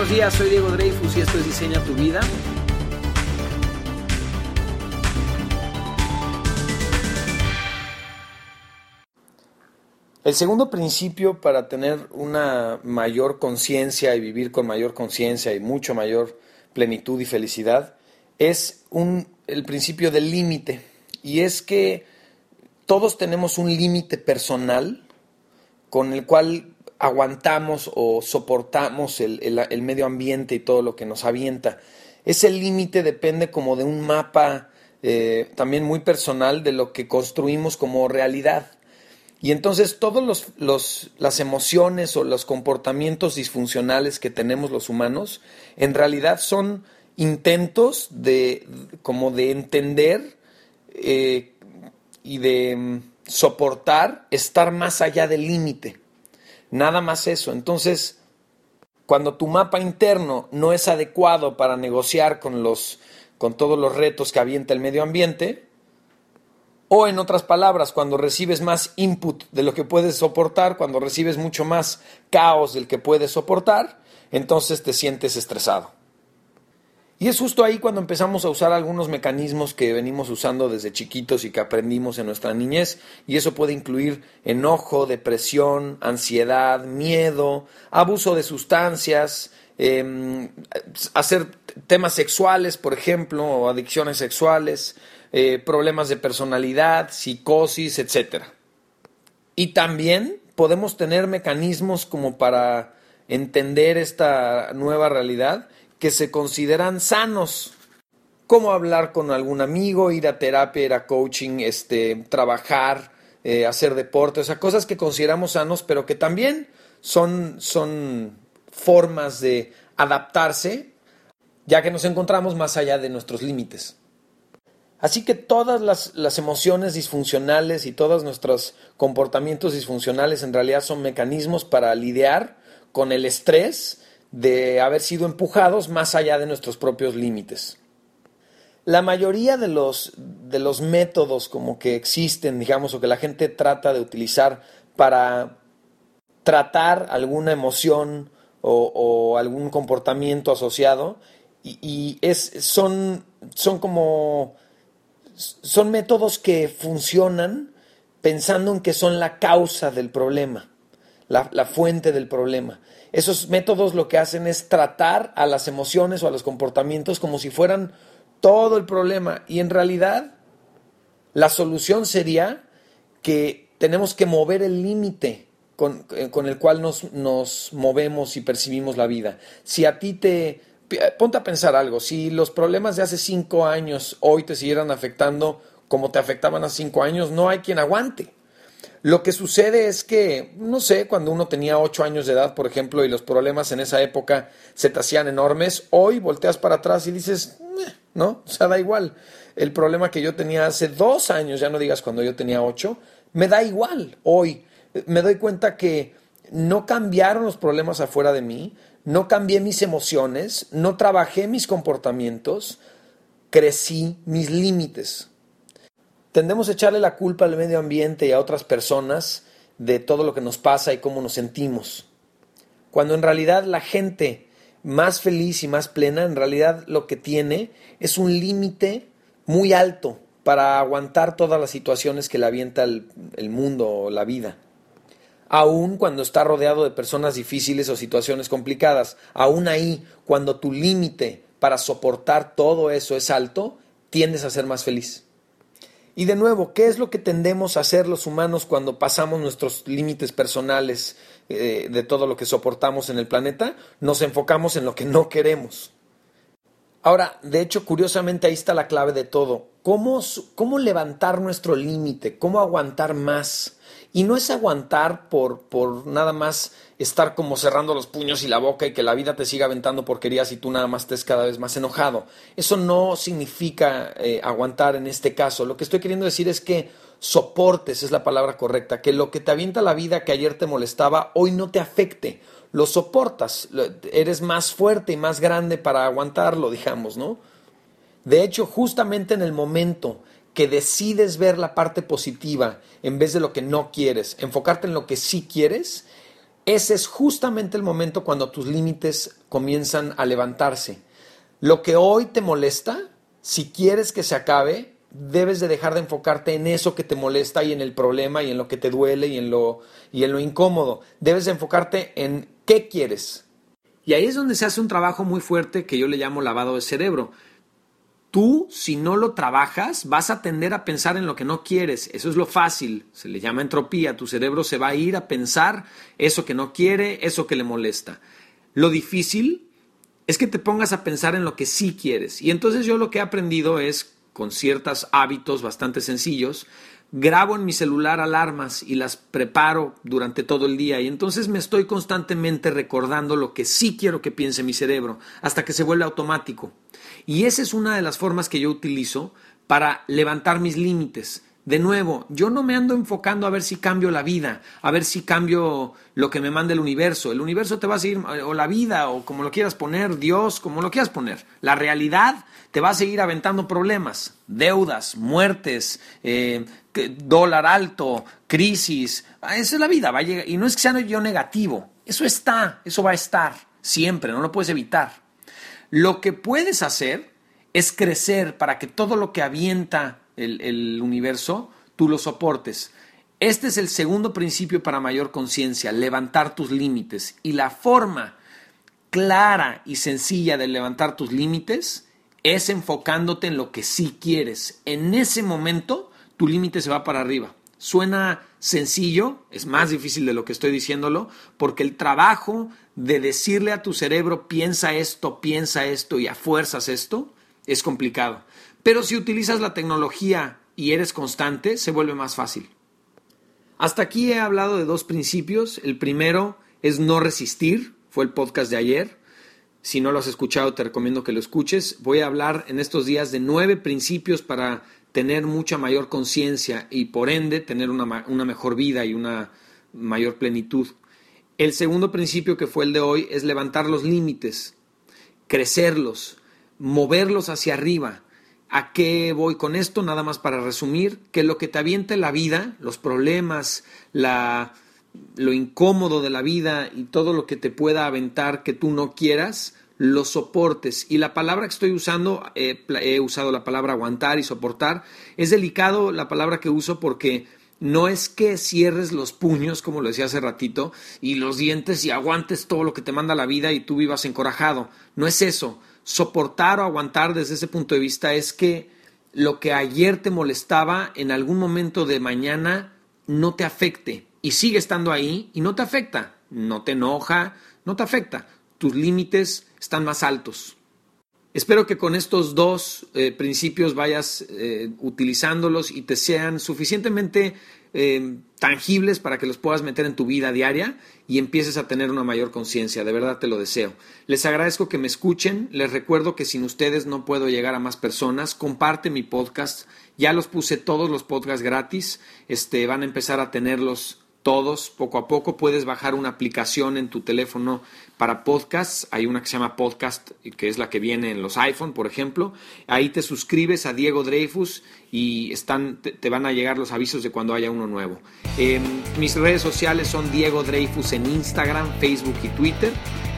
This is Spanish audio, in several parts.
buenos días, soy Diego Dreyfus y esto es Diseña tu vida. El segundo principio para tener una mayor conciencia y vivir con mayor conciencia y mucho mayor plenitud y felicidad es un, el principio del límite. Y es que todos tenemos un límite personal con el cual aguantamos o soportamos el, medio ambiente y todo lo que nos avienta. Ese límite depende como de un mapa eh, también muy personal de lo que construimos como realidad. Y entonces todas los, las emociones o los comportamientos disfuncionales que tenemos los humanos en realidad son intentos de como de entender eh, y de mm, soportar estar más allá del límite. Nada más eso. Entonces, cuando tu mapa interno no es adecuado para negociar con, los, con todos los retos que avienta el medio ambiente, o en otras palabras, cuando recibes más input de lo que puedes soportar, cuando recibes mucho más caos del que puedes soportar, entonces te sientes estresado. Y es justo ahí cuando empezamos a usar algunos mecanismos que venimos usando desde chiquitos y que aprendimos en nuestra niñez. Y eso puede incluir enojo, depresión, ansiedad, miedo, abuso de sustancias, em, hacer temas sexuales, por ejemplo, o adicciones sexuales, eh, problemas de personalidad, psicosis, etc. Y también podemos tener mecanismos como para entender esta nueva realidad que se consideran sanos, como hablar con algún amigo, ir a terapia, ir a coaching, este, trabajar, eh, hacer deporte, o sea, cosas que consideramos sanos, pero que también son, son formas de adaptarse, ya que nos encontramos más allá de nuestros límites. Así que todas las, las, emociones disfuncionales y todos nuestros comportamientos disfuncionales en realidad son mecanismos para lidiar con el estrés de haber sido empujados más allá de nuestros propios límites. La mayoría de los, de los métodos como que existen, digamos, o que la gente trata de utilizar para tratar alguna emoción o, algún comportamiento asociado, y, es, son, son como son métodos que funcionan pensando en que son la causa del problema, la fuente del problema. Esos métodos lo que hacen es tratar a las emociones o a los comportamientos como si fueran todo el problema. Y en realidad la solución sería que tenemos que mover el límite con, eh, el cual nos, nos movemos y percibimos la vida. Si a ti te... Ponte a pensar algo, si los problemas de hace cinco años hoy te siguieran afectando como te afectaban hace cinco años, no hay quien aguante. Lo que sucede es que, no sé, cuando uno tenía ocho años de edad, por ejemplo, y los problemas en esa época se te hacían enormes, hoy volteas para atrás y dices, ¿no? O sea, da igual. El problema que yo tenía hace dos años, ya no digas cuando yo tenía ocho, me da igual hoy. Me doy cuenta que no cambiaron los problemas afuera de mí, no cambié mis emociones, no trabajé mis comportamientos, crecí mis límites tendemos a echarle la culpa al medio ambiente y a otras personas de todo lo que nos pasa y cómo nos sentimos. Cuando en realidad la gente más feliz y más plena, en realidad lo que tiene es un límite muy alto para aguantar todas las situaciones que le avienta el, mundo o la vida. Aún cuando está rodeado de personas difíciles o situaciones complicadas, aún ahí, cuando tu límite para soportar todo eso es alto, tiendes a ser más feliz. Y de nuevo, ¿qué es lo que tendemos a hacer los humanos cuando pasamos nuestros límites personales eh, de todo lo que soportamos en el planeta? Nos enfocamos en lo que no queremos. Ahora, de hecho, curiosamente ahí está la clave de todo. ¿Cómo, cómo levantar nuestro límite? ¿Cómo aguantar más? Y no es aguantar por, por nada más estar como cerrando los puños y la boca y que la vida te siga aventando porquerías y tú nada más estés cada vez más enojado. Eso no significa eh, aguantar en este caso. Lo que estoy queriendo decir es que soportes, es la palabra correcta, que lo que te avienta la vida que ayer te molestaba, hoy no te afecte. Lo soportas, eres más fuerte y más grande para aguantarlo, digamos, ¿no? De hecho, justamente en el momento que decides ver la parte positiva en vez de lo que no quieres, enfocarte en lo que sí quieres, ese es justamente el momento cuando tus límites comienzan a levantarse. Lo que hoy te molesta, si quieres que se acabe, debes de dejar de enfocarte en eso que te molesta y en el problema y en lo que te duele y en lo, y en lo incómodo. Debes de enfocarte en qué quieres. Y ahí es donde se hace un trabajo muy fuerte que yo le llamo lavado de cerebro. Tú, si no lo trabajas, vas a tender a pensar en lo que no quieres. Eso es lo fácil. Se le llama entropía. Tu cerebro se va a ir a pensar eso que no quiere, eso que le molesta. Lo difícil es que te pongas a pensar en lo que sí quieres. Y entonces yo lo que he aprendido es, con ciertos hábitos bastante sencillos, grabo en mi celular alarmas y las preparo durante todo el día y entonces me estoy constantemente recordando lo que sí quiero que piense mi cerebro hasta que se vuelve automático. Y esa es una de las formas que yo utilizo para levantar mis límites. De nuevo, yo no me ando enfocando a ver si cambio la vida, a ver si cambio lo que me manda el universo. El universo te va a seguir, o la vida, o como lo quieras poner, Dios, como lo quieras poner. La realidad te va a seguir aventando problemas, deudas, muertes, eh, dólar alto, crisis. Ah, esa es la vida, va a llegar. Y no es que sea yo negativo, eso está, eso va a estar, siempre, no lo puedes evitar. Lo que puedes hacer es crecer para que todo lo que avienta el, universo, tú lo soportes. Este es el segundo principio para mayor conciencia, levantar tus límites. Y la forma clara y sencilla de levantar tus límites es enfocándote en lo que sí quieres. En ese momento, tu límite se va para arriba. Suena sencillo, es más difícil de lo que estoy diciéndolo, porque el trabajo de decirle a tu cerebro piensa esto, piensa esto y a fuerzas esto, es complicado. Pero si utilizas la tecnología y eres constante, se vuelve más fácil. Hasta aquí he hablado de dos principios. El primero es no resistir, fue el podcast de ayer. Si no lo has escuchado, te recomiendo que lo escuches. Voy a hablar en estos días de nueve principios para tener mucha mayor conciencia y por ende tener una, una, mejor vida y una mayor plenitud. El segundo principio que fue el de hoy es levantar los límites, crecerlos, moverlos hacia arriba. ¿A qué voy con esto? Nada más para resumir, que lo que te aviente la vida, los problemas, la, lo incómodo de la vida y todo lo que te pueda aventar que tú no quieras, lo soportes. Y la palabra que estoy usando, he usado la palabra aguantar y soportar, es delicado la palabra que uso porque no es que cierres los puños, como lo decía hace ratito, y los dientes y aguantes todo lo que te manda la vida y tú vivas encorajado. No es eso soportar o aguantar desde ese punto de vista es que lo que ayer te molestaba en algún momento de mañana no te afecte y sigue estando ahí y no te afecta, no te enoja, no te afecta. Tus límites están más altos. Espero que con estos dos eh, principios vayas eh, utilizándolos y te sean suficientemente eh, tangibles para que los puedas meter en tu vida diaria y empieces a tener una mayor conciencia. De verdad te lo deseo. Les agradezco que me escuchen. Les recuerdo que sin ustedes no puedo llegar a más personas. Comparte mi podcast. Ya los puse todos los podcasts gratis. Este, van a empezar a tenerlos todos poco a poco. Puedes bajar una aplicación en tu teléfono para podcasts. Hay una que se llama Podcast, que es la que viene en los iPhone, por ejemplo. Ahí te suscribes a Diego Dreyfus y te, van a llegar los avisos de cuando haya uno nuevo. Em, mis redes sociales son Diego Dreyfus en Instagram, Facebook y Twitter.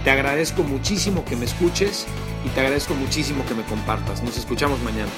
Te agradezco muchísimo que me escuches y te agradezco muchísimo que me compartas. Nos escuchamos mañana.